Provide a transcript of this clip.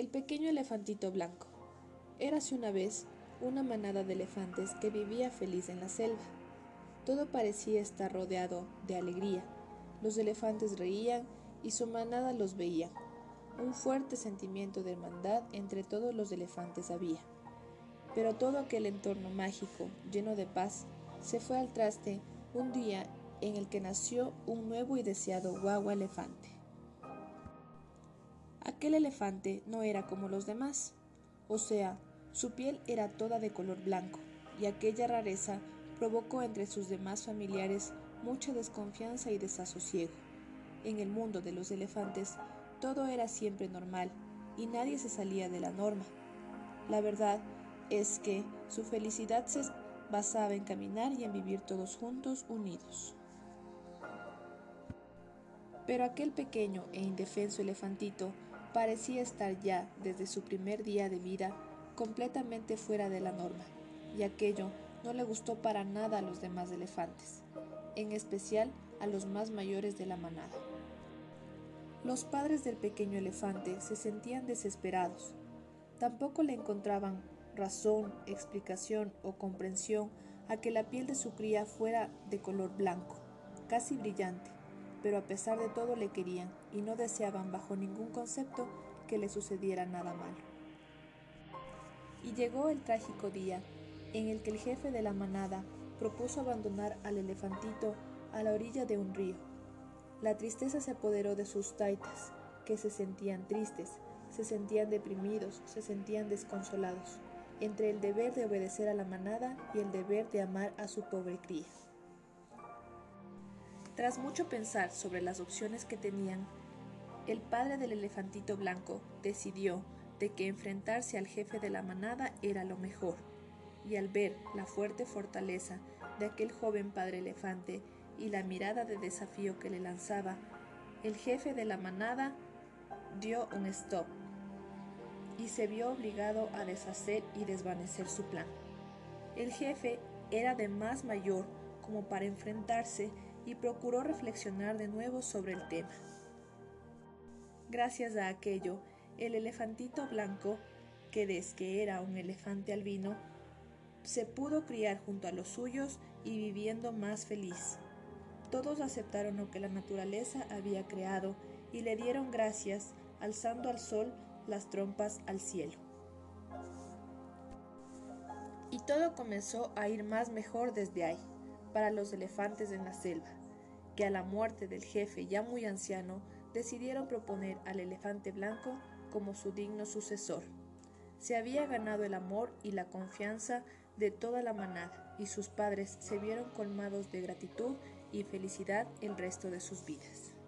El pequeño elefantito blanco. Érase una vez una manada de elefantes que vivía feliz en la selva. Todo parecía estar rodeado de alegría. Los elefantes reían y su manada los veía. Un fuerte sentimiento de hermandad entre todos los elefantes había. Pero todo aquel entorno mágico, lleno de paz, se fue al traste un día en el que nació un nuevo y deseado guagua elefante. Aquel elefante no era como los demás, o sea, su piel era toda de color blanco, y aquella rareza provocó entre sus demás familiares mucha desconfianza y desasosiego. En el mundo de los elefantes todo era siempre normal y nadie se salía de la norma. La verdad es que su felicidad se basaba en caminar y en vivir todos juntos unidos. Pero aquel pequeño e indefenso elefantito parecía estar ya, desde su primer día de vida, completamente fuera de la norma, y aquello no le gustó para nada a los demás elefantes, en especial a los más mayores de la manada. Los padres del pequeño elefante se sentían desesperados. Tampoco le encontraban razón, explicación o comprensión a que la piel de su cría fuera de color blanco, casi brillante, pero a pesar de todo le querían y no deseaban bajo ningún concepto que le sucediera nada malo. Y llegó el trágico día en el que el jefe de la manada propuso abandonar al elefantito a la orilla de un río. La tristeza se apoderó de sus taitas, que se sentían tristes, se sentían deprimidos, se sentían desconsolados, entre el deber de obedecer a la manada y el deber de amar a su pobre cría. Tras mucho pensar sobre las opciones que tenían, el padre del elefantito blanco decidió de que enfrentarse al jefe de la manada era lo mejor, y al ver la fuerte fortaleza de aquel joven padre elefante y la mirada de desafío que le lanzaba, el jefe de la manada dio un stop y se vio obligado a deshacer y desvanecer su plan. El jefe era de más mayor como para enfrentarse y procuró reflexionar de nuevo sobre el tema. Gracias a aquello, el elefantito blanco, que desde que era un elefante albino, se pudo criar junto a los suyos y viviendo más feliz. Todos aceptaron lo que la naturaleza había creado y le dieron gracias, alzando al sol las trompas al cielo. Y todo comenzó a ir más mejor desde ahí para los elefantes en la selva, que a la muerte del jefe ya muy anciano decidieron proponer al elefante blanco como su digno sucesor. Se había ganado el amor y la confianza de toda la manada y sus padres se vieron colmados de gratitud y felicidad el resto de sus vidas.